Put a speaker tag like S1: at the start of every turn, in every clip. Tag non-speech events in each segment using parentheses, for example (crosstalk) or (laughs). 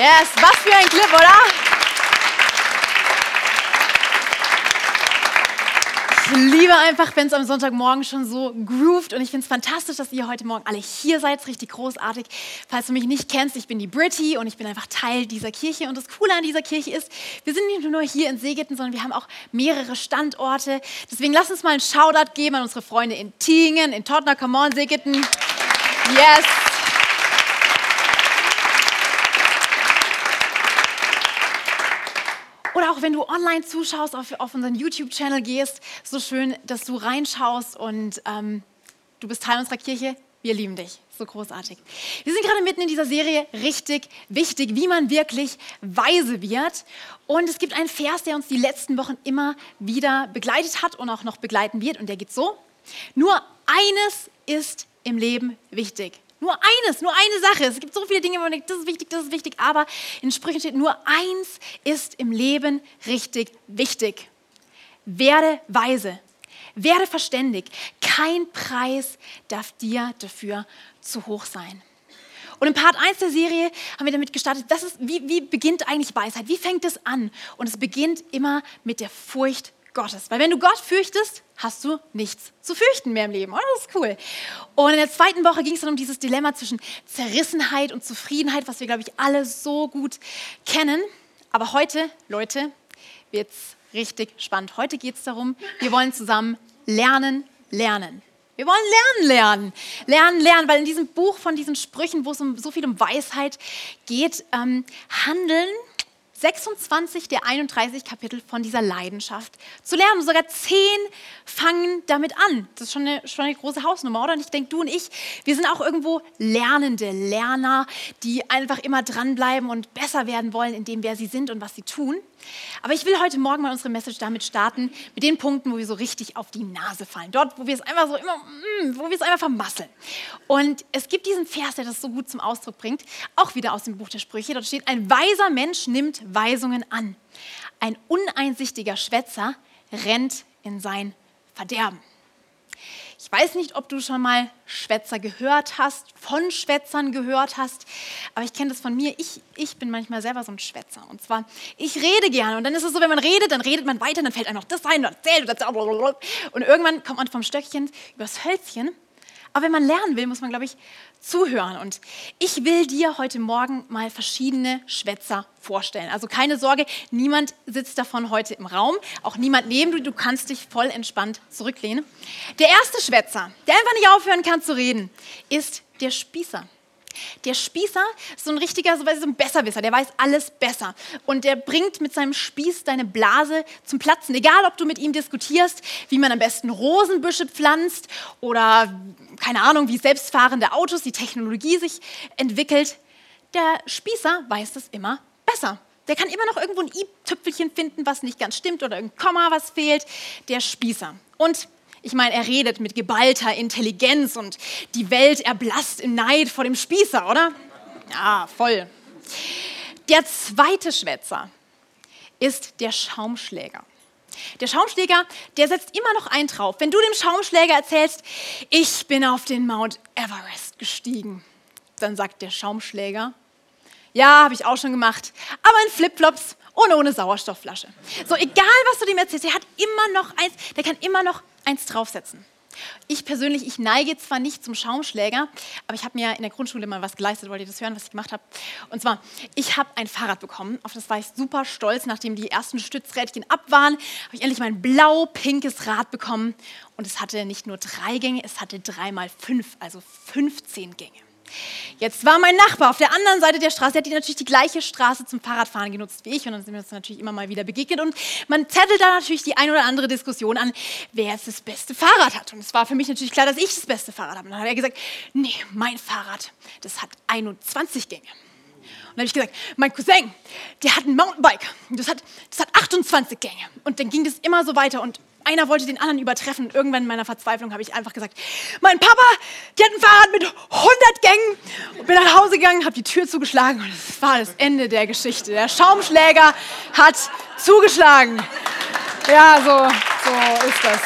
S1: Yes, was für ein Clip, oder? Ich liebe einfach, wenn es am Sonntagmorgen schon so grooved und ich finde es fantastisch, dass ihr heute Morgen alle hier seid. Richtig großartig. Falls du mich nicht kennst, ich bin die Britty und ich bin einfach Teil dieser Kirche. Und das Coole an dieser Kirche ist, wir sind nicht nur hier in Segeten, sondern wir haben auch mehrere Standorte. Deswegen lass uns mal einen Shoutout geben an unsere Freunde in Tingen, in Tottenham, Come on, Segeten. Yes. Oder auch wenn du online zuschaust, auf, auf unseren YouTube-Channel gehst, so schön, dass du reinschaust und ähm, du bist Teil unserer Kirche. Wir lieben dich. So großartig. Wir sind gerade mitten in dieser Serie richtig wichtig, wie man wirklich weise wird. Und es gibt einen Vers, der uns die letzten Wochen immer wieder begleitet hat und auch noch begleiten wird. Und der geht so. Nur eines ist im Leben wichtig. Nur eines, nur eine Sache. Es gibt so viele Dinge, wo man denkt, das ist wichtig, das ist wichtig, aber in Sprüchen steht, nur eins ist im Leben richtig wichtig. Werde weise, werde verständig. Kein Preis darf dir dafür zu hoch sein. Und in Part 1 der Serie haben wir damit gestartet, das ist, wie, wie beginnt eigentlich Weisheit? Wie fängt es an? Und es beginnt immer mit der Furcht Gottes. Weil wenn du Gott fürchtest, hast du nichts zu fürchten mehr im Leben. Oh, das ist cool. Und in der zweiten Woche ging es dann um dieses Dilemma zwischen Zerrissenheit und Zufriedenheit, was wir, glaube ich, alle so gut kennen. Aber heute, Leute, wird es richtig spannend. Heute geht es darum, wir wollen zusammen lernen, lernen. Wir wollen lernen, lernen, lernen, lernen, weil in diesem Buch von diesen Sprüchen, wo es um so viel um Weisheit geht, ähm, handeln 26 der 31 Kapitel von dieser Leidenschaft zu lernen. sogar zehn fangen damit an. Das ist schon eine, schon eine große Hausnummer, oder? Und ich denke, du und ich, wir sind auch irgendwo Lernende, Lerner, die einfach immer dranbleiben und besser werden wollen in dem, wer sie sind und was sie tun. Aber ich will heute Morgen mal unsere Message damit starten, mit den Punkten, wo wir so richtig auf die Nase fallen. Dort, wo wir es einfach so immer, mm, wo wir es einfach vermasseln. Und es gibt diesen Vers, der das so gut zum Ausdruck bringt, auch wieder aus dem Buch der Sprüche. Dort steht, ein weiser Mensch nimmt Weisungen an. Ein uneinsichtiger Schwätzer rennt in sein Verderben. Ich weiß nicht, ob du schon mal Schwätzer gehört hast, von Schwätzern gehört hast, aber ich kenne das von mir. Ich, ich bin manchmal selber so ein Schwätzer. Und zwar, ich rede gerne. Und dann ist es so, wenn man redet, dann redet man weiter, dann fällt einem noch das ein und erzählt und. Und irgendwann kommt man vom Stöckchen übers Hölzchen aber wenn man lernen will, muss man, glaube ich, zuhören. Und ich will dir heute Morgen mal verschiedene Schwätzer vorstellen. Also keine Sorge, niemand sitzt davon heute im Raum, auch niemand neben dir. Du kannst dich voll entspannt zurücklehnen. Der erste Schwätzer, der einfach nicht aufhören kann zu reden, ist der Spießer. Der Spießer ist so ein richtiger, so ein Besserwisser, der weiß alles besser. Und der bringt mit seinem Spieß deine Blase zum Platzen. Egal, ob du mit ihm diskutierst, wie man am besten Rosenbüsche pflanzt oder, keine Ahnung, wie selbstfahrende Autos, die Technologie sich entwickelt. Der Spießer weiß das immer besser. Der kann immer noch irgendwo ein i-Tüpfelchen finden, was nicht ganz stimmt oder ein Komma, was fehlt. Der Spießer. Und ich meine, er redet mit geballter Intelligenz und die Welt erblasst im Neid vor dem Spießer, oder? Ja, voll. Der zweite Schwätzer ist der Schaumschläger. Der Schaumschläger, der setzt immer noch einen drauf. Wenn du dem Schaumschläger erzählst, ich bin auf den Mount Everest gestiegen, dann sagt der Schaumschläger, ja, habe ich auch schon gemacht, aber in Flipflops und ohne Sauerstoffflasche. So, egal was du dem erzählst, der hat immer noch eins, der kann immer noch eins draufsetzen. Ich persönlich, ich neige zwar nicht zum Schaumschläger, aber ich habe mir in der Grundschule mal was geleistet. Wollt ihr das hören, was ich gemacht habe? Und zwar, ich habe ein Fahrrad bekommen. Auf das war ich super stolz. Nachdem die ersten Stützrädchen ab waren, habe ich endlich mein blau-pinkes Rad bekommen. Und es hatte nicht nur drei Gänge, es hatte drei mal fünf, also 15 Gänge. Jetzt war mein Nachbar auf der anderen Seite der Straße, der hat natürlich die gleiche Straße zum Fahrradfahren genutzt wie ich und dann sind wir uns natürlich immer mal wieder begegnet und man zettelt da natürlich die ein oder andere Diskussion an, wer jetzt das beste Fahrrad hat. Und es war für mich natürlich klar, dass ich das beste Fahrrad habe. Und dann hat er gesagt, nee, mein Fahrrad, das hat 21 Gänge. Und dann habe ich gesagt, mein Cousin, der hat ein Mountainbike, das hat, das hat 28 Gänge. Und dann ging das immer so weiter und einer wollte den anderen übertreffen. Irgendwann in meiner Verzweiflung habe ich einfach gesagt, mein Papa, der hat ein Fahrrad mit 100 Gängen. Und bin nach Hause gegangen, habe die Tür zugeschlagen und das war das Ende der Geschichte. Der Schaumschläger hat zugeschlagen. Ja, so, so ist das.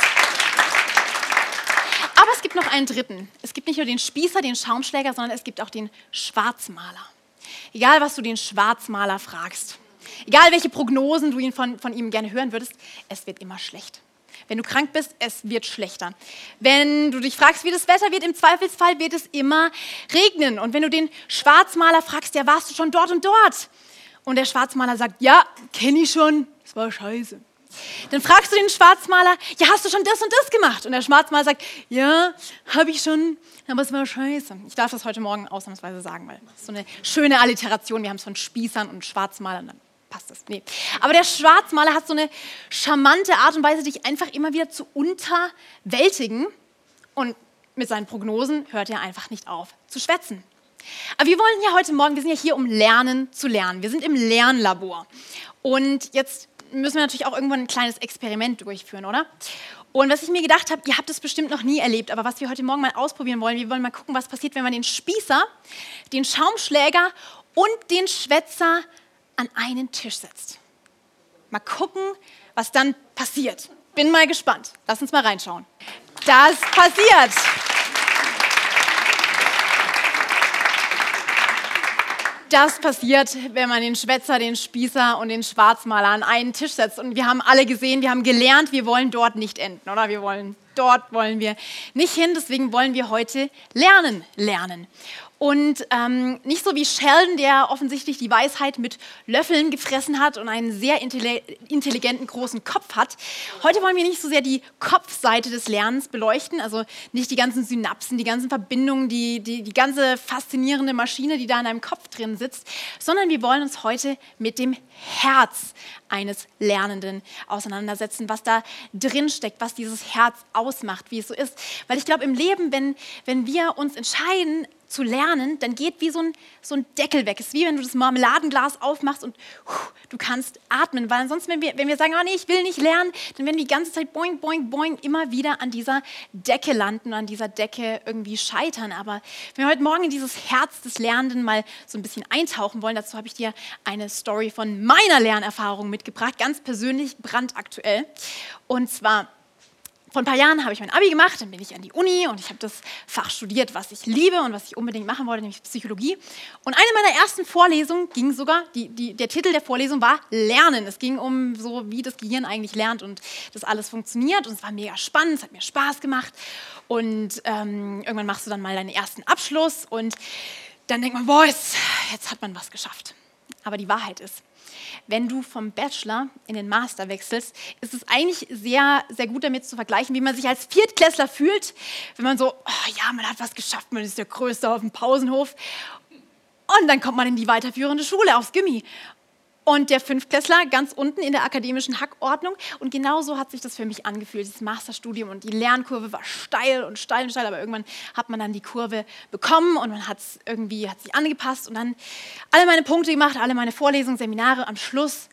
S1: Aber es gibt noch einen dritten. Es gibt nicht nur den Spießer, den Schaumschläger, sondern es gibt auch den Schwarzmaler. egal was du den Schwarzmaler fragst, egal welche Prognosen du ihn von, von ihm gerne hören würdest, es wird immer schlecht. Wenn du krank bist, es wird schlechter. Wenn du dich fragst, wie das Wetter wird, im Zweifelsfall wird es immer regnen. Und wenn du den Schwarzmaler fragst, ja, warst du schon dort und dort? Und der Schwarzmaler sagt, ja, kenne ich schon, das war scheiße. Dann fragst du den Schwarzmaler, ja, hast du schon das und das gemacht? Und der Schwarzmaler sagt, ja, habe ich schon, aber es war scheiße. Ich darf das heute Morgen ausnahmsweise sagen, weil das ist so eine schöne Alliteration. Wir haben es von Spießern und Schwarzmalern. Passt das. Nee. Aber der Schwarzmaler hat so eine charmante Art und Weise, dich einfach immer wieder zu unterwältigen. Und mit seinen Prognosen hört er einfach nicht auf zu schwätzen. Aber wir wollen ja heute Morgen, wir sind ja hier, um Lernen zu lernen. Wir sind im Lernlabor. Und jetzt müssen wir natürlich auch irgendwann ein kleines Experiment durchführen, oder? Und was ich mir gedacht habe, ihr habt es bestimmt noch nie erlebt, aber was wir heute Morgen mal ausprobieren wollen, wir wollen mal gucken, was passiert, wenn man den Spießer, den Schaumschläger und den Schwätzer an einen Tisch setzt. Mal gucken, was dann passiert. Bin mal gespannt. Lass uns mal reinschauen. Das passiert. das passiert, wenn man den Schwätzer, den Spießer und den Schwarzmaler an einen Tisch setzt. Und wir haben alle gesehen, wir haben gelernt, wir wollen dort nicht enden, oder? Wir wollen dort wollen wir nicht hin. Deswegen wollen wir heute lernen, lernen. Und ähm, nicht so wie Sheldon, der offensichtlich die Weisheit mit Löffeln gefressen hat und einen sehr intelligenten großen Kopf hat. Heute wollen wir nicht so sehr die Kopfseite des Lernens beleuchten, also nicht die ganzen Synapsen, die ganzen Verbindungen, die, die, die ganze faszinierende Maschine, die da in einem Kopf drin sitzt, sondern wir wollen uns heute mit dem Herz eines Lernenden auseinandersetzen, was da drin steckt, was dieses Herz ausmacht, wie es so ist. Weil ich glaube, im Leben, wenn, wenn wir uns entscheiden, zu lernen, dann geht wie so ein, so ein Deckel weg. Es ist wie wenn du das Marmeladenglas aufmachst und huh, du kannst atmen. Weil ansonsten, wenn wir, wenn wir sagen, oh nee, ich will nicht lernen, dann werden wir die ganze Zeit boing, boing, boing immer wieder an dieser Decke landen und an dieser Decke irgendwie scheitern. Aber wenn wir heute Morgen in dieses Herz des Lernenden mal so ein bisschen eintauchen wollen, dazu habe ich dir eine Story von meiner Lernerfahrung mitgebracht, ganz persönlich, brandaktuell. Und zwar vor ein paar Jahren habe ich mein Abi gemacht, dann bin ich an die Uni und ich habe das Fach studiert, was ich liebe und was ich unbedingt machen wollte, nämlich Psychologie. Und eine meiner ersten Vorlesungen ging sogar, die, die, der Titel der Vorlesung war Lernen. Es ging um so, wie das Gehirn eigentlich lernt und das alles funktioniert. Und es war mega spannend, es hat mir Spaß gemacht. Und ähm, irgendwann machst du dann mal deinen ersten Abschluss und dann denkt man, boah, jetzt, jetzt hat man was geschafft. Aber die Wahrheit ist, wenn du vom Bachelor in den Master wechselst, ist es eigentlich sehr, sehr gut damit zu vergleichen, wie man sich als Viertklässler fühlt, wenn man so, oh ja, man hat was geschafft, man ist der Größte auf dem Pausenhof. Und dann kommt man in die weiterführende Schule aufs Gimmi und der Fünftklässler ganz unten in der akademischen Hackordnung. Und genauso hat sich das für mich angefühlt, das Masterstudium. Und die Lernkurve war steil und steil und steil, aber irgendwann hat man dann die Kurve bekommen und man hat es irgendwie hat sich angepasst und dann alle meine Punkte gemacht, alle meine Vorlesungen, Seminare. Am Schluss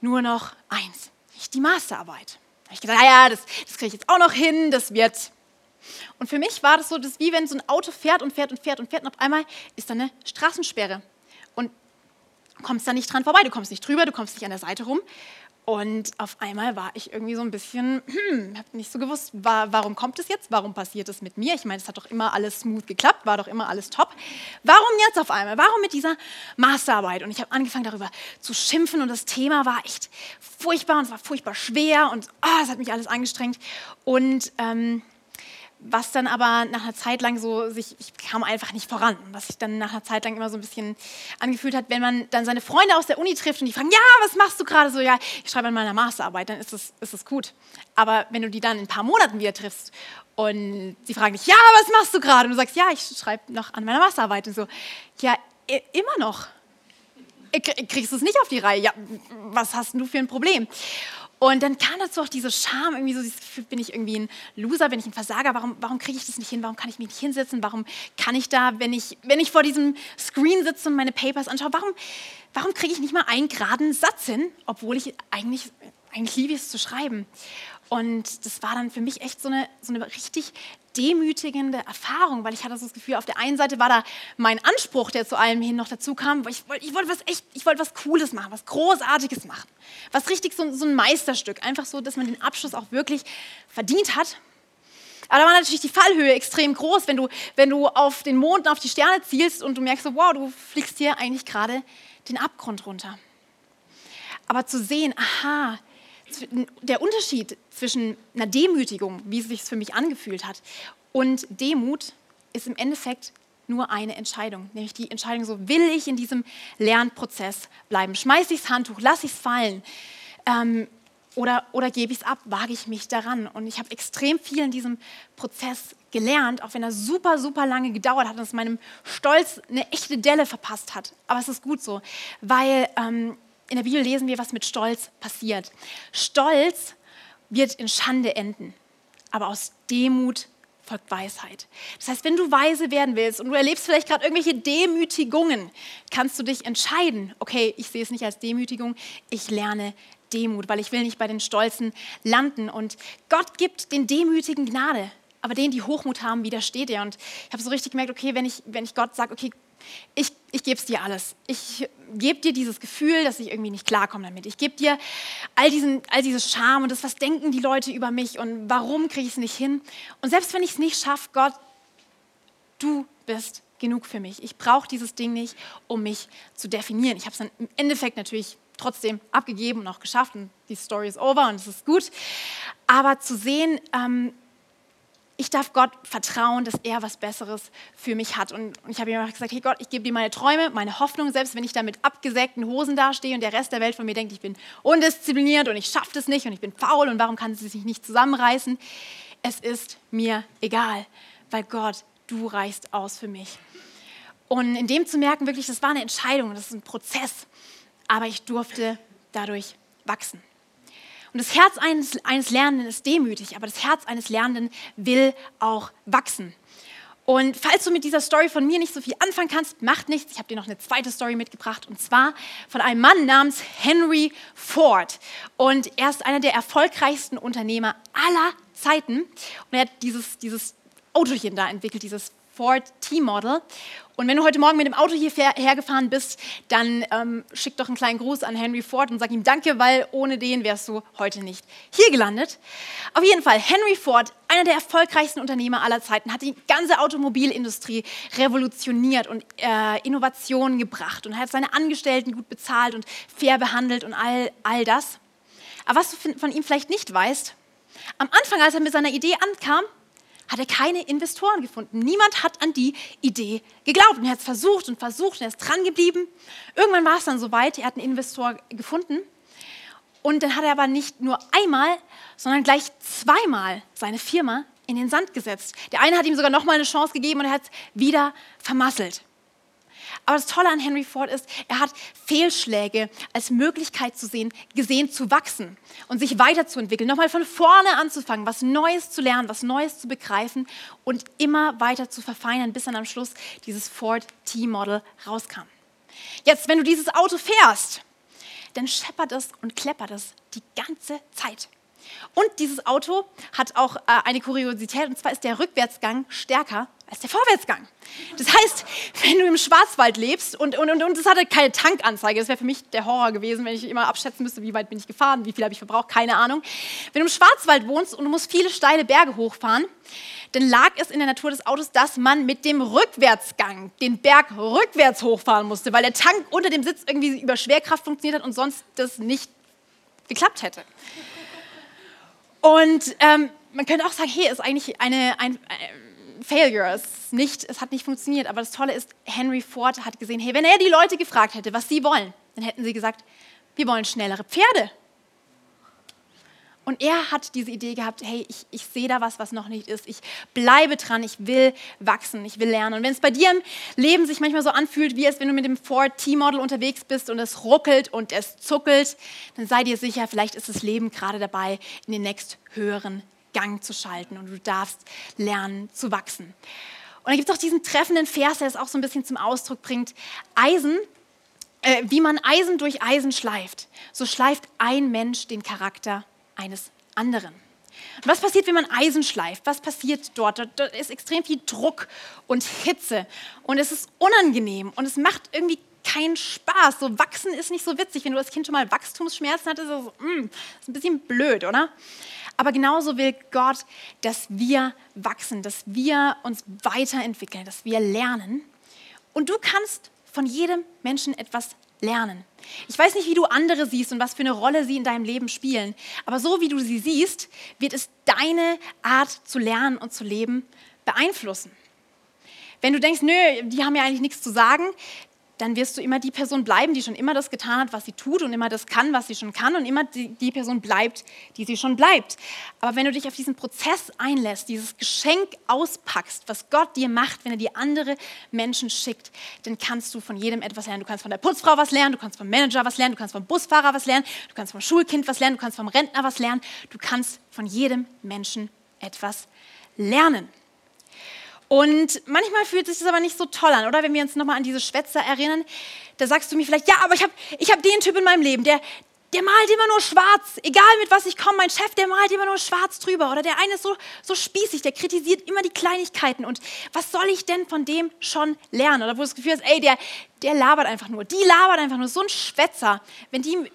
S1: nur noch eins, die Masterarbeit. Da habe ich gedacht, ja, das, das kriege ich jetzt auch noch hin, das wird. Und für mich war das so, das wie wenn so ein Auto fährt und fährt und fährt und fährt und auf einmal ist da eine Straßensperre kommst da nicht dran vorbei, du kommst nicht drüber, du kommst nicht an der Seite rum. Und auf einmal war ich irgendwie so ein bisschen, (clears throat) hm, habe nicht so gewusst, war, warum kommt es jetzt? Warum passiert es mit mir? Ich meine, es hat doch immer alles smooth geklappt, war doch immer alles top. Warum jetzt auf einmal? Warum mit dieser Masterarbeit? Und ich habe angefangen darüber zu schimpfen und das Thema war echt furchtbar und es war furchtbar schwer und oh, es hat mich alles angestrengt. Und ähm, was dann aber nach einer Zeit lang so sich, ich kam einfach nicht voran. Was sich dann nach einer Zeit lang immer so ein bisschen angefühlt hat, wenn man dann seine Freunde aus der Uni trifft und die fragen, ja, was machst du gerade so? Ja, ich schreibe an meiner Masterarbeit, dann ist es ist gut. Aber wenn du die dann in ein paar Monaten wieder triffst und sie fragen dich, ja, was machst du gerade? Und du sagst, ja, ich schreibe noch an meiner Masterarbeit und so, ja, immer noch. Kriegst du es nicht auf die Reihe? Ja, was hast du für ein Problem? Und dann kam dazu auch diese Scham, irgendwie so, bin ich irgendwie ein Loser, bin ich ein Versager, warum, warum kriege ich das nicht hin, warum kann ich mich nicht hinsetzen, warum kann ich da, wenn ich, wenn ich vor diesem Screen sitze und meine Papers anschaue, warum, warum kriege ich nicht mal einen geraden Satz hin, obwohl ich eigentlich, eigentlich liebe es zu schreiben. Und das war dann für mich echt so eine, so eine richtig demütigende Erfahrung, weil ich hatte so das Gefühl, auf der einen Seite war da mein Anspruch, der zu allem hin noch dazu kam, weil ich wollte, ich wollte was echt, ich wollte was Cooles machen, was Großartiges machen, was richtig so, so ein Meisterstück, einfach so, dass man den Abschluss auch wirklich verdient hat. Aber da war natürlich die Fallhöhe extrem groß, wenn du, wenn du auf den Mond und auf die Sterne zielst und du merkst so, wow, du fliegst hier eigentlich gerade den Abgrund runter. Aber zu sehen, aha, der Unterschied zwischen einer Demütigung, wie es sich für mich angefühlt hat, und Demut ist im Endeffekt nur eine Entscheidung, nämlich die Entscheidung, so will ich in diesem Lernprozess bleiben. Schmeiße ich das Handtuch, lasse ich es fallen ähm, oder, oder gebe ich es ab, wage ich mich daran. Und ich habe extrem viel in diesem Prozess gelernt, auch wenn er super, super lange gedauert hat und es meinem Stolz eine echte Delle verpasst hat. Aber es ist gut so, weil ähm, in der Bibel lesen wir, was mit Stolz passiert. Stolz wird in Schande enden, aber aus Demut folgt Weisheit. Das heißt, wenn du weise werden willst und du erlebst vielleicht gerade irgendwelche Demütigungen, kannst du dich entscheiden, okay, ich sehe es nicht als Demütigung, ich lerne Demut, weil ich will nicht bei den Stolzen landen. Und Gott gibt den Demütigen Gnade, aber denen, die Hochmut haben, widersteht er. Und ich habe so richtig gemerkt, okay, wenn ich, wenn ich Gott sage, okay, ich, ich gebe es dir alles. Ich gebe dir dieses Gefühl, dass ich irgendwie nicht klarkomme damit. Ich gebe dir all, diesen, all dieses Scham und das, was denken die Leute über mich und warum kriege ich es nicht hin. Und selbst wenn ich es nicht schaffe, Gott, du bist genug für mich. Ich brauche dieses Ding nicht, um mich zu definieren. Ich habe es dann im Endeffekt natürlich trotzdem abgegeben und auch geschafft und die Story ist over und es ist gut. Aber zu sehen, ähm, ich darf Gott vertrauen, dass er was Besseres für mich hat. Und, ich habe ihm auch gesagt, hey Gott, ich gebe dir meine Träume, meine Hoffnung, selbst wenn ich da mit abgesägten Hosen dastehe und der Rest der Welt von mir denkt, ich bin undiszipliniert und ich schaffe das nicht und ich bin faul und warum kann sie sich nicht zusammenreißen. Es ist mir egal, weil Gott, du reichst aus für mich. Und in dem zu merken, wirklich, das war eine Entscheidung, das ist ein Prozess, aber ich durfte dadurch wachsen. Und das Herz eines, eines Lernenden ist demütig, aber das Herz eines Lernenden will auch wachsen. Und falls du mit dieser Story von mir nicht so viel anfangen kannst, macht nichts. Ich habe dir noch eine zweite Story mitgebracht und zwar von einem Mann namens Henry Ford. Und er ist einer der erfolgreichsten Unternehmer aller Zeiten. Und er hat dieses, dieses Autochen da entwickelt, dieses Ford T-Model. Und wenn du heute Morgen mit dem Auto hierher gefahren bist, dann ähm, schick doch einen kleinen Gruß an Henry Ford und sag ihm Danke, weil ohne den wärst du heute nicht hier gelandet. Auf jeden Fall, Henry Ford, einer der erfolgreichsten Unternehmer aller Zeiten, hat die ganze Automobilindustrie revolutioniert und äh, Innovationen gebracht und hat seine Angestellten gut bezahlt und fair behandelt und all, all das. Aber was du von ihm vielleicht nicht weißt, am Anfang, als er mit seiner Idee ankam, hat er keine Investoren gefunden. Niemand hat an die Idee geglaubt. Und er hat es versucht und versucht und er ist dran geblieben. Irgendwann war es dann soweit, er hat einen Investor gefunden. Und dann hat er aber nicht nur einmal, sondern gleich zweimal seine Firma in den Sand gesetzt. Der eine hat ihm sogar nochmal eine Chance gegeben und er hat es wieder vermasselt. Aber das Tolle an Henry Ford ist, er hat Fehlschläge als Möglichkeit zu sehen, gesehen zu wachsen und sich weiterzuentwickeln, nochmal von vorne anzufangen, was Neues zu lernen, was Neues zu begreifen und immer weiter zu verfeinern, bis dann am Schluss dieses Ford T-Model rauskam. Jetzt, wenn du dieses Auto fährst, dann scheppert es und kleppert es die ganze Zeit. Und dieses Auto hat auch äh, eine Kuriosität, und zwar ist der Rückwärtsgang stärker als der Vorwärtsgang. Das heißt, (laughs) wenn du im Schwarzwald lebst und, und, und, und es hatte keine Tankanzeige, das wäre für mich der Horror gewesen, wenn ich immer abschätzen müsste, wie weit bin ich gefahren, wie viel habe ich verbraucht, keine Ahnung. Wenn du im Schwarzwald wohnst und du musst viele steile Berge hochfahren, dann lag es in der Natur des Autos, dass man mit dem Rückwärtsgang den Berg rückwärts hochfahren musste, weil der Tank unter dem Sitz irgendwie über Schwerkraft funktioniert hat und sonst das nicht geklappt hätte. Und ähm, man könnte auch sagen, hey, ist eigentlich eine, ein, ein Failure, es, nicht, es hat nicht funktioniert. Aber das Tolle ist, Henry Ford hat gesehen, hey, wenn er die Leute gefragt hätte, was sie wollen, dann hätten sie gesagt, wir wollen schnellere Pferde. Und er hat diese Idee gehabt, hey, ich, ich sehe da was, was noch nicht ist. Ich bleibe dran, ich will wachsen, ich will lernen. Und wenn es bei dir im Leben sich manchmal so anfühlt, wie es, wenn du mit dem Ford T-Model unterwegs bist und es ruckelt und es zuckelt, dann sei dir sicher, vielleicht ist das Leben gerade dabei, in den nächst höheren Gang zu schalten und du darfst lernen zu wachsen. Und dann gibt es auch diesen treffenden Vers, der es auch so ein bisschen zum Ausdruck bringt. Eisen äh, wie man Eisen durch Eisen schleift, so schleift ein Mensch den Charakter eines anderen. Und was passiert, wenn man Eisen schleift? Was passiert dort? Dort ist extrem viel Druck und Hitze und es ist unangenehm und es macht irgendwie keinen Spaß. So wachsen ist nicht so witzig. Wenn du als Kind schon mal Wachstumsschmerzen hattest, ist das, so, mm, ist ein bisschen blöd, oder? Aber genauso will Gott, dass wir wachsen, dass wir uns weiterentwickeln, dass wir lernen. Und du kannst von jedem Menschen etwas lernen. Ich weiß nicht, wie du andere siehst und was für eine Rolle sie in deinem Leben spielen, aber so wie du sie siehst, wird es deine Art zu lernen und zu leben beeinflussen. Wenn du denkst, nö, die haben ja eigentlich nichts zu sagen, dann wirst du immer die Person bleiben, die schon immer das getan hat, was sie tut und immer das kann, was sie schon kann und immer die, die, Person bleibt, die sie schon bleibt. Aber wenn du dich auf diesen Prozess einlässt, dieses Geschenk auspackst, was Gott dir macht, wenn er dir andere Menschen schickt, dann kannst du von jedem etwas lernen. Du kannst von der Putzfrau was lernen, du kannst vom Manager was lernen, du kannst vom Busfahrer was lernen, du kannst vom Schulkind was lernen, du kannst vom Rentner was lernen. Du kannst von jedem Menschen etwas lernen. Und manchmal fühlt sich das aber nicht so toll an, oder? Wenn wir uns nochmal an diese Schwätzer erinnern, da sagst du mir vielleicht, ja, aber ich habe ich hab den Typ in meinem Leben, der, der malt immer nur schwarz, egal mit was ich komme, mein Chef, der malt immer nur schwarz drüber. Oder der eine ist so, so spießig, der kritisiert immer die Kleinigkeiten. Und was soll ich denn von dem schon lernen? Oder wo du das Gefühl hast, ey, der, der labert einfach nur, die labert einfach nur, so ein Schwätzer. Wenn die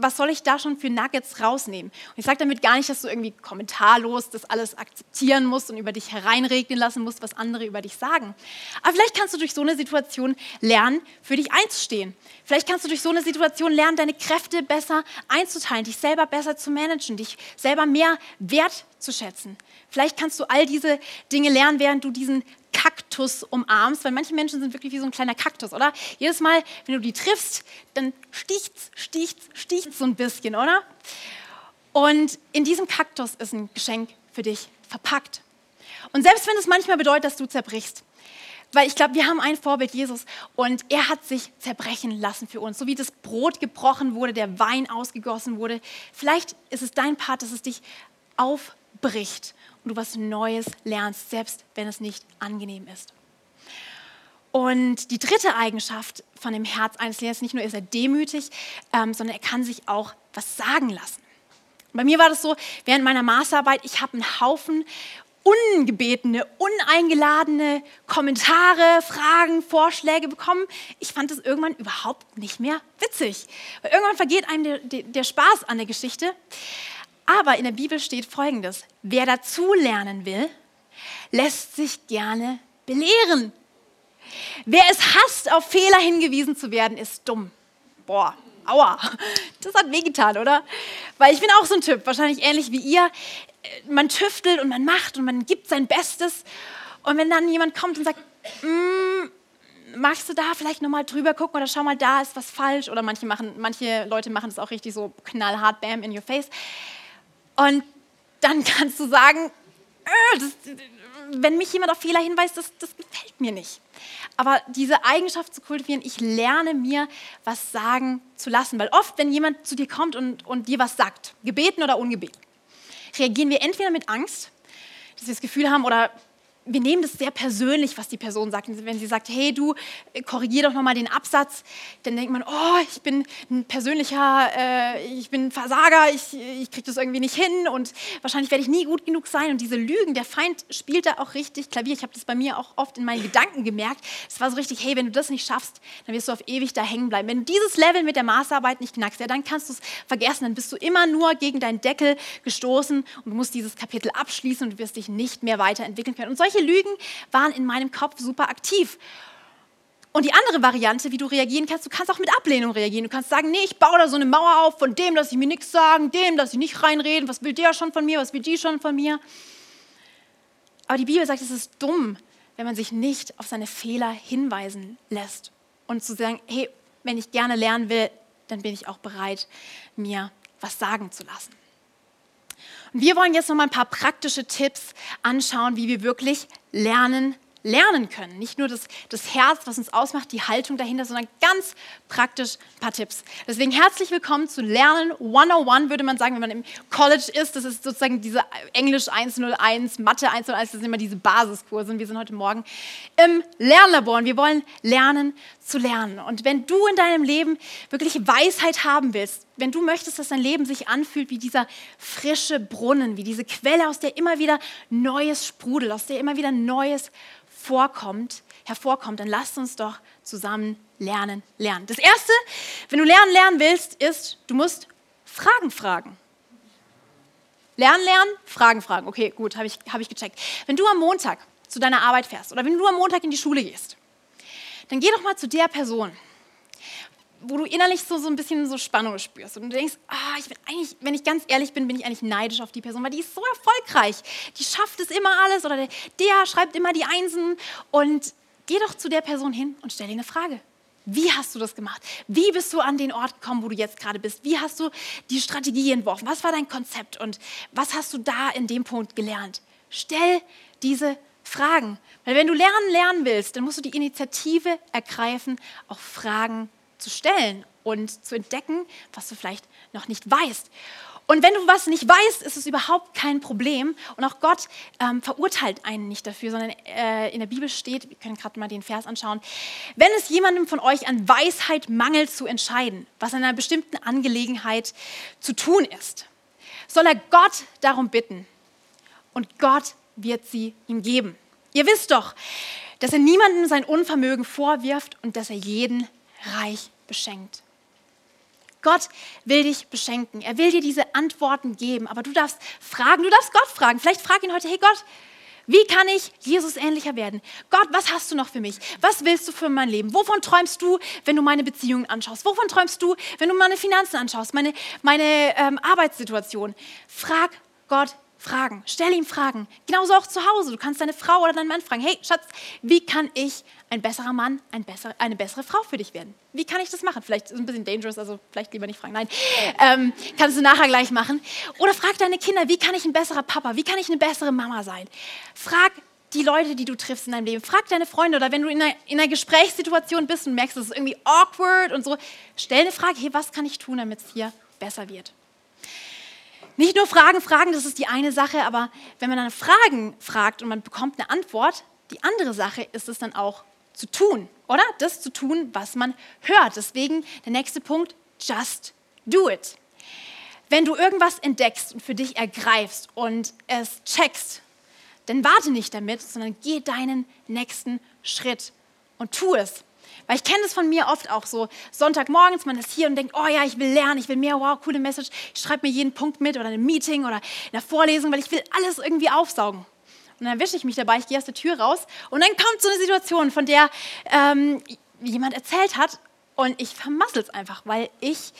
S1: was soll ich da schon für Nuggets rausnehmen? Und ich sage damit gar nicht, dass du irgendwie kommentarlos das alles akzeptieren musst und über dich hereinregnen lassen musst, was andere über dich sagen. Aber vielleicht kannst du durch so eine Situation lernen, für dich einzustehen. Vielleicht kannst du durch so eine Situation lernen, deine Kräfte besser einzuteilen, dich selber besser zu managen, dich selber mehr wertzuschätzen. Vielleicht kannst du all diese Dinge lernen, während du diesen Kaktus umarmst, weil manche Menschen sind wirklich wie so ein kleiner Kaktus, oder? Jedes Mal, wenn du die triffst, dann sticht's, sticht's, sticht's so ein bisschen, oder? Und in diesem Kaktus ist ein Geschenk für dich verpackt. Und selbst wenn es manchmal bedeutet, dass du zerbrichst, weil ich glaube, wir haben ein Vorbild, Jesus, und er hat sich zerbrechen lassen für uns. So wie das Brot gebrochen wurde, der Wein ausgegossen wurde. Vielleicht ist es dein Part, dass es dich aufbricht und du was Neues lernst, selbst wenn es nicht angenehm ist. Und die dritte Eigenschaft von dem Herz eines Lehrers, nicht nur ist er demütig, ähm, sondern er kann sich auch was sagen lassen. Bei mir war das so, während meiner Masterarbeit, ich habe einen Haufen ungebetene, uneingeladene Kommentare, Fragen, Vorschläge bekommen. Ich fand das irgendwann überhaupt nicht mehr witzig. Weil irgendwann vergeht einem der, der, der Spaß an der Geschichte. Aber in der Bibel steht Folgendes. Wer dazu lernen will, lässt sich gerne belehren. Wer es hasst, auf Fehler hingewiesen zu werden, ist dumm. Boah, aua, (laughs) das hat wehgetan, oder? Weil ich bin auch so ein Typ, wahrscheinlich ähnlich wie ihr. Man tüftelt und man macht und man gibt sein Bestes. Und wenn dann jemand kommt und sagt, mm, magst du da vielleicht nochmal drüber gucken oder schau mal, da ist was falsch. Oder manche, machen, manche Leute machen das auch richtig so knallhart, bam, in your face. Und dann kannst du sagen, äh, das, wenn mich jemand auf Fehler hinweist, das, das gefällt mir nicht. Aber diese Eigenschaft zu kultivieren, ich lerne mir, was sagen zu lassen. Weil oft, wenn jemand zu dir kommt und, und dir was sagt, gebeten oder ungebeten, reagieren wir entweder mit Angst, dass wir das Gefühl haben, oder wir nehmen das sehr persönlich, was die Person sagt. Wenn sie sagt, hey du, korrigier doch nochmal den Absatz, dann denkt man, oh, ich bin ein persönlicher, äh, ich bin ein Versager, ich, ich kriege das irgendwie nicht hin und wahrscheinlich werde ich nie gut genug sein. Und diese Lügen, der Feind spielt da auch richtig Klavier. Ich habe das bei mir auch oft in meinen Gedanken gemerkt. Es war so richtig, hey, wenn du das nicht schaffst, dann wirst du auf ewig da hängen bleiben. Wenn du dieses Level mit der Maßarbeit nicht knackst, ja, dann kannst du es vergessen. Dann bist du immer nur gegen deinen Deckel gestoßen und du musst dieses Kapitel abschließen und wirst dich nicht mehr weiterentwickeln können. Und solche solche Lügen waren in meinem Kopf super aktiv. Und die andere Variante, wie du reagieren kannst, du kannst auch mit Ablehnung reagieren. Du kannst sagen, nee, ich baue da so eine Mauer auf, von dem lasse ich mir nichts sagen, dem lasse ich nicht reinreden, was will der schon von mir, was will die schon von mir. Aber die Bibel sagt, es ist dumm, wenn man sich nicht auf seine Fehler hinweisen lässt. Und zu sagen, hey, wenn ich gerne lernen will, dann bin ich auch bereit, mir was sagen zu lassen. Und wir wollen jetzt noch mal ein paar praktische Tipps anschauen, wie wir wirklich lernen lernen können. Nicht nur das, das Herz, was uns ausmacht, die Haltung dahinter, sondern ganz praktisch ein paar Tipps. Deswegen herzlich willkommen zu Lernen 101, würde man sagen, wenn man im College ist. Das ist sozusagen diese Englisch 101, Mathe 101, das sind immer diese Basiskurse. Und wir sind heute Morgen im Lernlabor und wir wollen lernen zu lernen. Und wenn du in deinem Leben wirklich Weisheit haben willst, wenn du möchtest, dass dein Leben sich anfühlt wie dieser frische Brunnen, wie diese Quelle, aus der immer wieder Neues sprudelt, aus der immer wieder Neues vorkommt, hervorkommt, dann lasst uns doch zusammen lernen, lernen. Das Erste, wenn du lernen lernen willst, ist, du musst Fragen fragen. Lernen, lernen, Fragen, Fragen. Okay, gut, habe ich, hab ich gecheckt. Wenn du am Montag zu deiner Arbeit fährst oder wenn du am Montag in die Schule gehst, dann geh doch mal zu der Person, wo du innerlich so, so ein bisschen so Spannung spürst und du denkst, ah, ich bin eigentlich, wenn ich ganz ehrlich bin, bin ich eigentlich neidisch auf die Person, weil die ist so erfolgreich, die schafft es immer alles oder der, der schreibt immer die Einsen und geh doch zu der Person hin und stell dir eine Frage. Wie hast du das gemacht? Wie bist du an den Ort gekommen, wo du jetzt gerade bist? Wie hast du die Strategie entworfen? Was war dein Konzept und was hast du da in dem Punkt gelernt? Stell diese Fragen. Weil wenn du lernen lernen willst, dann musst du die Initiative ergreifen, auch Fragen zu stellen und zu entdecken, was du vielleicht noch nicht weißt. Und wenn du was nicht weißt, ist es überhaupt kein Problem. Und auch Gott ähm, verurteilt einen nicht dafür, sondern äh, in der Bibel steht, wir können gerade mal den Vers anschauen, wenn es jemandem von euch an Weisheit mangelt zu entscheiden, was in einer bestimmten Angelegenheit zu tun ist, soll er Gott darum bitten. Und Gott wird sie ihm geben. Ihr wisst doch, dass er niemandem sein Unvermögen vorwirft und dass er jeden reich beschenkt. Gott will dich beschenken. Er will dir diese Antworten geben. Aber du darfst fragen, du darfst Gott fragen. Vielleicht frag ihn heute, hey Gott, wie kann ich Jesus ähnlicher werden? Gott, was hast du noch für mich? Was willst du für mein Leben? Wovon träumst du, wenn du meine Beziehungen anschaust? Wovon träumst du, wenn du meine Finanzen anschaust, meine, meine ähm, Arbeitssituation? Frag Gott Fragen. Stell ihm Fragen. Genauso auch zu Hause. Du kannst deine Frau oder deinen Mann fragen, hey Schatz, wie kann ich ein besserer Mann, ein besser, eine bessere Frau für dich werden? Wie kann ich das machen? Vielleicht ist es ein bisschen dangerous, also vielleicht lieber nicht fragen. Nein, ähm, kannst du nachher gleich machen. Oder frag deine Kinder, wie kann ich ein besserer Papa, wie kann ich eine bessere Mama sein? Frag die Leute, die du triffst in deinem Leben. Frag deine Freunde oder wenn du in einer, in einer Gesprächssituation bist und merkst, es ist irgendwie awkward und so, stell eine Frage, hey, was kann ich tun, damit es hier besser wird? Nicht nur Fragen, Fragen, das ist die eine Sache, aber wenn man dann Fragen fragt und man bekommt eine Antwort, die andere Sache ist es dann auch zu tun, oder? Das zu tun, was man hört. Deswegen der nächste Punkt, just do it. Wenn du irgendwas entdeckst und für dich ergreifst und es checkst, dann warte nicht damit, sondern geh deinen nächsten Schritt und tu es. Weil ich kenne das von mir oft auch so. Sonntagmorgens, man ist hier und denkt, oh ja, ich will lernen, ich will mehr, wow, coole Message. Ich schreibe mir jeden Punkt mit oder in einem Meeting oder in einer Vorlesung, weil ich will alles irgendwie aufsaugen. Und dann erwische ich mich dabei, ich gehe aus der Tür raus und dann kommt so eine Situation, von der ähm, jemand erzählt hat und ich vermassel es einfach, weil ich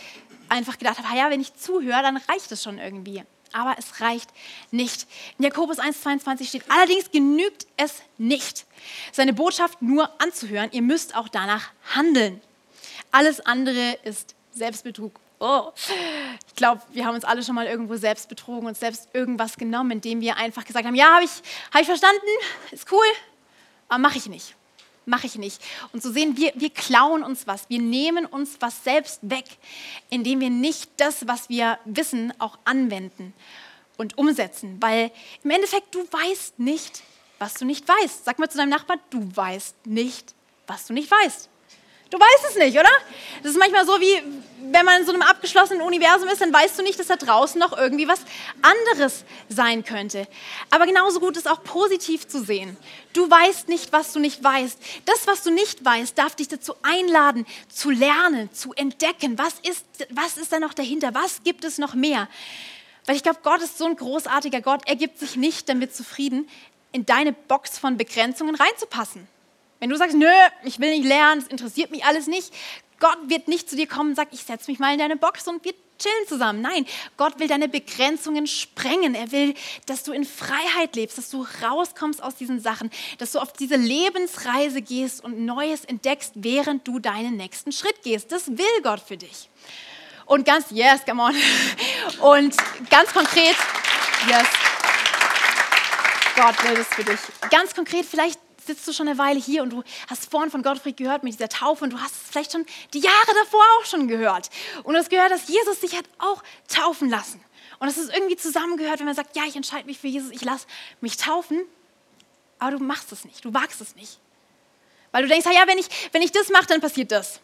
S1: einfach gedacht habe, ja, wenn ich zuhöre, dann reicht es schon irgendwie aber es reicht nicht. In Jakobus 1,22 steht, allerdings genügt es nicht, seine Botschaft nur anzuhören, ihr müsst auch danach handeln. Alles andere ist Selbstbetrug. Oh. Ich glaube, wir haben uns alle schon mal irgendwo selbst betrogen und selbst irgendwas genommen, indem wir einfach gesagt haben, ja, habe ich, hab ich verstanden, ist cool, aber mache ich nicht mache ich nicht. Und zu so sehen, wir, wir klauen uns was, wir nehmen uns was selbst weg, indem wir nicht das, was wir wissen, auch anwenden und umsetzen. Weil im Endeffekt, du weißt nicht, was du nicht weißt. Sag mal zu deinem Nachbarn, du weißt nicht, was du nicht weißt. Du weißt es nicht, oder? Das ist manchmal so wie, wenn man in so einem abgeschlossenen Universum ist, dann weißt du nicht, dass da draußen noch irgendwie was anderes sein könnte. Aber genauso gut ist auch positiv zu sehen. Du weißt nicht, was du nicht weißt. Das, was du nicht weißt, darf dich dazu einladen, zu lernen, zu entdecken. Was ist, was ist da noch dahinter? Was gibt es noch mehr? Weil ich glaube, Gott ist so ein großartiger Gott. Er gibt sich nicht damit zufrieden, in deine Box von Begrenzungen reinzupassen. Wenn du sagst, nö, ich will nicht lernen, es interessiert mich alles nicht, Gott wird nicht zu dir kommen und sagt, ich setze mich mal in deine Box und wir chillen zusammen. Nein, Gott will deine Begrenzungen sprengen. Er will, dass du in Freiheit lebst, dass du rauskommst aus diesen Sachen, dass du auf diese Lebensreise gehst und Neues entdeckst, während du deinen nächsten Schritt gehst. Das will Gott für dich. Und ganz, yes, come on. (laughs) Und ganz konkret, yes. Gott will das für dich. Ganz konkret, vielleicht sitzt du schon eine Weile hier und du hast vorhin von Gottfried gehört mit dieser Taufe und du hast es vielleicht schon die Jahre davor auch schon gehört. Und du hast gehört, dass Jesus sich hat auch taufen lassen. Und es ist irgendwie zusammengehört, wenn man sagt, ja, ich entscheide mich für Jesus, ich lasse mich taufen. Aber du machst es nicht, du wagst es nicht. Weil du denkst, ja, wenn ich, wenn ich das mache, dann passiert das.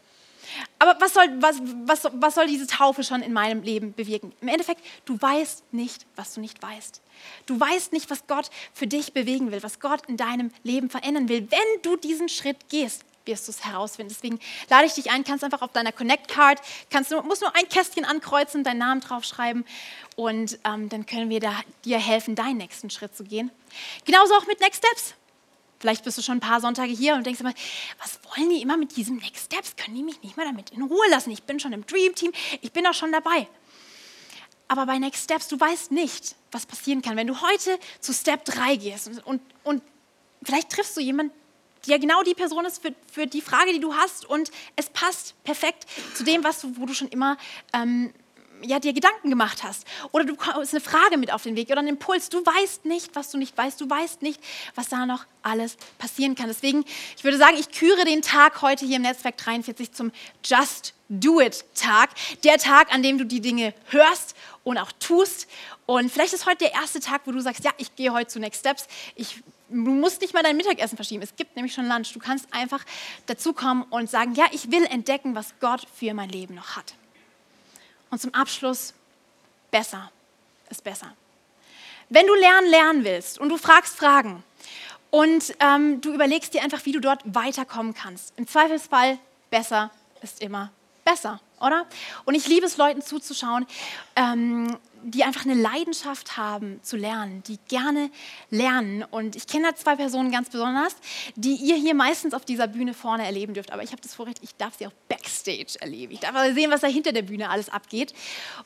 S1: Aber was soll, was, was, was soll diese Taufe schon in meinem Leben bewirken? Im Endeffekt, du weißt nicht, was du nicht weißt. Du weißt nicht, was Gott für dich bewegen will, was Gott in deinem Leben verändern will, wenn du diesen Schritt gehst. wirst du es herausfinden. Deswegen lade ich dich ein, kannst einfach auf deiner Connect Card, du musst nur ein Kästchen ankreuzen, deinen Namen draufschreiben und ähm, dann können wir da, dir helfen, deinen nächsten Schritt zu gehen. Genauso auch mit Next Steps. Vielleicht bist du schon ein paar Sonntage hier und denkst immer, was wollen die immer mit diesem Next Steps? Können die mich nicht mal damit in Ruhe lassen? Ich bin schon im Dream Team, ich bin auch schon dabei. Aber bei Next Steps, du weißt nicht, was passieren kann, wenn du heute zu Step 3 gehst und, und, und vielleicht triffst du jemanden, ja genau die Person ist für, für die Frage, die du hast und es passt perfekt zu dem, was du, wo du schon immer ähm, ja, dir Gedanken gemacht hast. Oder du hast eine Frage mit auf den Weg oder einen Impuls. Du weißt nicht, was du nicht weißt. Du weißt nicht, was da noch alles passieren kann. Deswegen, ich würde sagen, ich küre den Tag heute hier im Netzwerk 43 zum Just Do It Tag. Der Tag, an dem du die Dinge hörst und auch tust. Und vielleicht ist heute der erste Tag, wo du sagst, ja, ich gehe heute zu Next Steps. Ich Du musst nicht mal dein Mittagessen verschieben. Es gibt nämlich schon Lunch. Du kannst einfach dazukommen und sagen, ja, ich will entdecken, was Gott für mein Leben noch hat. Und zum Abschluss, besser ist besser. Wenn du lernen, lernen willst und du fragst Fragen und ähm, du überlegst dir einfach, wie du dort weiterkommen kannst, im Zweifelsfall, besser ist immer besser, oder? Und ich liebe es, Leuten zuzuschauen, ähm, die einfach eine Leidenschaft haben zu lernen, die gerne lernen. Und ich kenne da zwei Personen ganz besonders, die ihr hier meistens auf dieser Bühne vorne erleben dürft. Aber ich habe das Vorrecht, ich darf sie auch backstage erleben. Ich darf sehen, was da hinter der Bühne alles abgeht.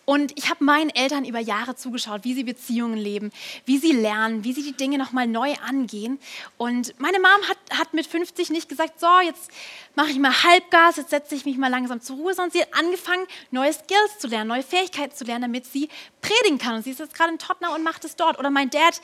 S1: Und ich habe meinen Eltern über Jahre zugeschaut, wie sie Beziehungen leben, wie sie lernen, wie sie die Dinge nochmal neu angehen. Und meine Mom hat, hat mit 50 nicht gesagt, so, jetzt mache ich mal Halbgas, jetzt setze ich mich mal langsam zur Ruhe, sondern sie hat angefangen, neue Skills zu lernen, neue Fähigkeiten zu lernen, damit sie predigen kann. Und sie ist jetzt gerade in Tottenham und macht es dort. Oder mein Dad,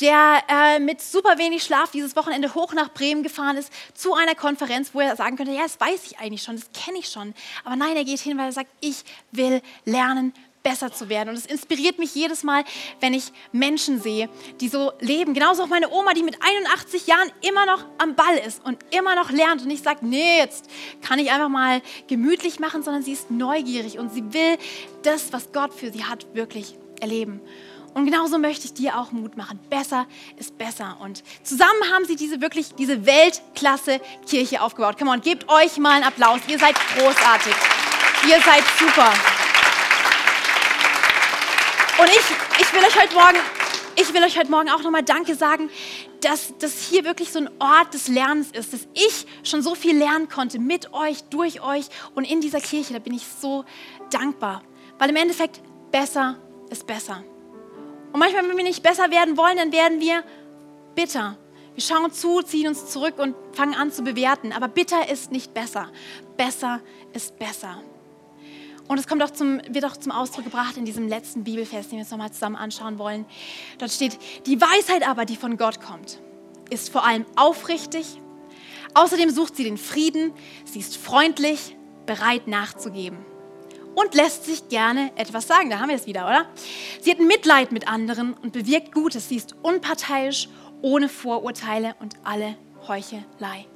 S1: der äh, mit super wenig Schlaf dieses Wochenende hoch nach Bremen gefahren ist zu einer Konferenz, wo er sagen könnte, ja, das weiß ich eigentlich schon, das kenne ich schon. Aber nein, er geht hin, weil er sagt, ich will lernen, besser zu werden. Und es inspiriert mich jedes Mal, wenn ich Menschen sehe, die so leben. Genauso auch meine Oma, die mit 81 Jahren immer noch am Ball ist und immer noch lernt und nicht sagt, nee, jetzt kann ich einfach mal gemütlich machen, sondern sie ist neugierig und sie will das, was Gott für sie hat, wirklich erleben. Und genauso möchte ich dir auch Mut machen. Besser ist besser. Und zusammen haben sie diese wirklich, diese Weltklasse Kirche aufgebaut. Come on, gebt euch mal einen Applaus. Ihr seid großartig. Ihr seid super. Und ich, ich will euch heute Morgen, ich will euch heute Morgen auch nochmal Danke sagen, dass das hier wirklich so ein Ort des Lernens ist, dass ich schon so viel lernen konnte mit euch, durch euch und in dieser Kirche. Da bin ich so dankbar, weil im Endeffekt besser ist besser. Und manchmal, wenn wir nicht besser werden wollen, dann werden wir bitter. Wir schauen zu, ziehen uns zurück und fangen an zu bewerten. Aber bitter ist nicht besser. Besser ist besser. Und es kommt auch zum, wird auch zum Ausdruck gebracht in diesem letzten Bibelfest, den wir uns nochmal zusammen anschauen wollen. Dort steht, die Weisheit aber, die von Gott kommt, ist vor allem aufrichtig. Außerdem sucht sie den Frieden, sie ist freundlich, bereit nachzugeben und lässt sich gerne etwas sagen. Da haben wir es wieder, oder? Sie hat Mitleid mit anderen und bewirkt Gutes. Sie ist unparteiisch, ohne Vorurteile und alle Heuchelei.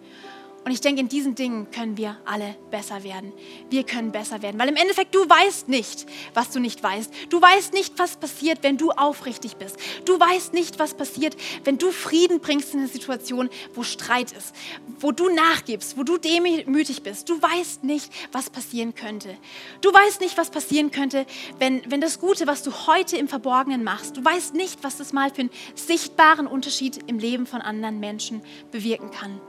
S1: Und ich denke, in diesen Dingen können wir alle besser werden. Wir können besser werden, weil im Endeffekt du weißt nicht, was du nicht weißt. Du weißt nicht, was passiert, wenn du aufrichtig bist. Du weißt nicht, was passiert, wenn du Frieden bringst in eine Situation, wo Streit ist, wo du nachgibst, wo du demütig bist. Du weißt nicht, was passieren könnte. Du weißt nicht, was passieren könnte, wenn, wenn das Gute, was du heute im Verborgenen machst, du weißt nicht, was das mal für einen sichtbaren Unterschied im Leben von anderen Menschen bewirken kann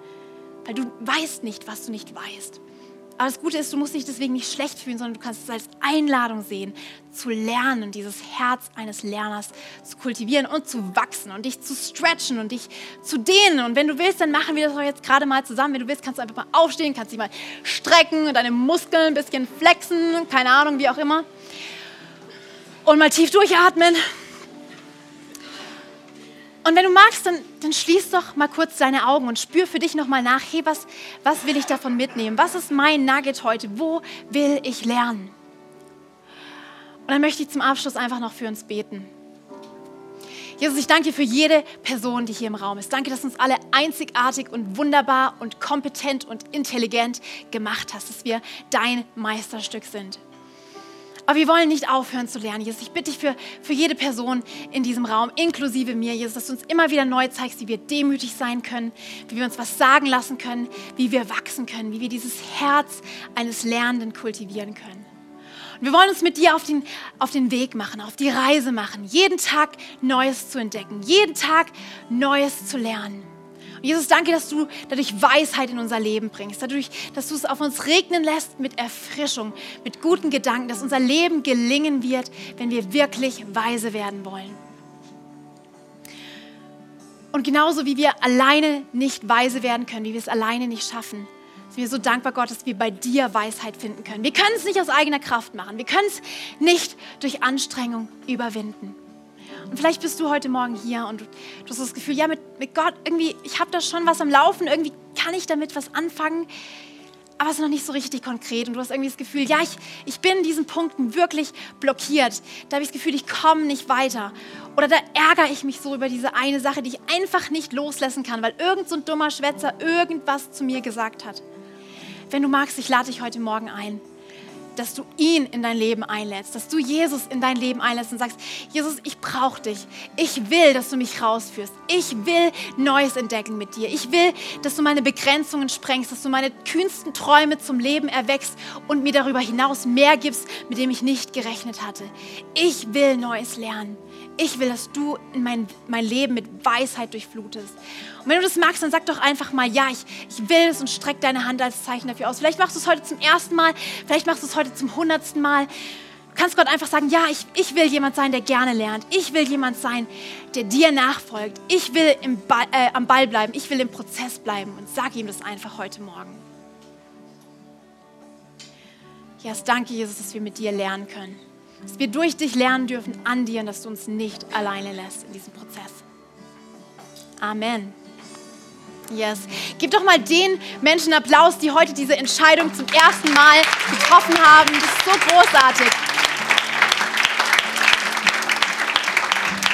S1: weil du weißt nicht, was du nicht weißt. Aber das Gute ist, du musst dich deswegen nicht schlecht fühlen, sondern du kannst es als Einladung sehen, zu lernen dieses Herz eines Lerners zu kultivieren und zu wachsen und dich zu stretchen und dich zu dehnen. Und wenn du willst, dann machen wir das auch jetzt gerade mal zusammen. Wenn du willst, kannst du einfach mal aufstehen, kannst dich mal strecken und deine Muskeln ein bisschen flexen, keine Ahnung, wie auch immer. Und mal tief durchatmen. Und wenn du magst, dann, dann schließ doch mal kurz deine Augen und spür für dich nochmal nach, hey, was, was will ich davon mitnehmen? Was ist mein Nugget heute? Wo will ich lernen? Und dann möchte ich zum Abschluss einfach noch für uns beten. Jesus, ich danke dir für jede Person, die hier im Raum ist. Danke, dass du uns alle einzigartig und wunderbar und kompetent und intelligent gemacht hast, dass wir dein Meisterstück sind. Aber wir wollen nicht aufhören zu lernen, Jesus. Ich bitte dich für, für jede Person in diesem Raum, inklusive mir, Jesus, dass du uns immer wieder neu zeigst, wie wir demütig sein können, wie wir uns was sagen lassen können, wie wir wachsen können, wie wir dieses Herz eines Lernenden kultivieren können. Und wir wollen uns mit dir auf den, auf den Weg machen, auf die Reise machen, jeden Tag Neues zu entdecken, jeden Tag Neues zu lernen. Und Jesus, danke, dass du dadurch Weisheit in unser Leben bringst, dadurch, dass du es auf uns regnen lässt mit Erfrischung, mit guten Gedanken, dass unser Leben gelingen wird, wenn wir wirklich weise werden wollen. Und genauso wie wir alleine nicht weise werden können, wie wir es alleine nicht schaffen, sind wir so dankbar, Gott, dass wir bei dir Weisheit finden können. Wir können es nicht aus eigener Kraft machen. Wir können es nicht durch Anstrengung überwinden. Und vielleicht bist du heute Morgen hier und du, hast das Gefühl, ja, mit, mit Gott, irgendwie, ich habe da schon was am Laufen, irgendwie kann ich damit was anfangen, aber es ist noch nicht so richtig konkret. Und du hast irgendwie das Gefühl, ja, ich, ich bin in diesen Punkten wirklich blockiert. Da habe ich das Gefühl, ich komme nicht weiter. Oder da ärgere ich mich so über diese eine Sache, die ich einfach nicht loslassen kann, weil irgend so ein dummer Schwätzer irgendwas zu mir gesagt hat. Wenn du magst, ich lade dich heute Morgen ein dass du ihn in dein Leben einlädst, dass du Jesus in dein Leben einlädst und sagst, Jesus, ich brauche dich. Ich will, dass du mich rausführst. Ich will Neues entdecken mit dir. Ich will, dass du meine Begrenzungen sprengst, dass du meine kühnsten Träume zum Leben erweckst und mir darüber hinaus mehr gibst, mit dem ich nicht gerechnet hatte. Ich will Neues lernen. Ich will, dass du in mein, mein Leben mit Weisheit durchflutest. Und wenn du das magst, dann sag doch einfach mal, ja, ich, ich will es und streck deine Hand als Zeichen dafür aus. Vielleicht machst du es heute zum ersten Mal, vielleicht machst du es heute zum hundertsten Mal. Du kannst Gott einfach sagen, ja, ich, ich will jemand sein, der gerne lernt. Ich will jemand sein, der dir nachfolgt. Ich will Ball, äh, am Ball bleiben. Ich will im Prozess bleiben. Und sag ihm das einfach heute Morgen. Ja, yes, danke, Jesus, dass wir mit dir lernen können. Dass wir durch dich lernen dürfen an dir und dass du uns nicht alleine lässt in diesem Prozess. Amen. Yes. Gib doch mal den Menschen Applaus, die heute diese Entscheidung zum ersten Mal getroffen haben. Das ist so großartig.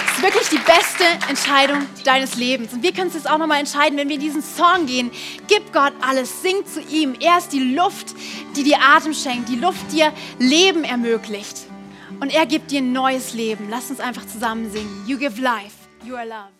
S1: Das ist wirklich die beste Entscheidung deines Lebens. Und wir können es jetzt auch nochmal entscheiden, wenn wir in diesen Song gehen. Gib Gott alles, sing zu ihm. Er ist die Luft, die dir Atem schenkt, die Luft, die dir Leben ermöglicht. Und er gibt dir ein neues Leben. Lass uns einfach zusammen singen. You give life, you are love.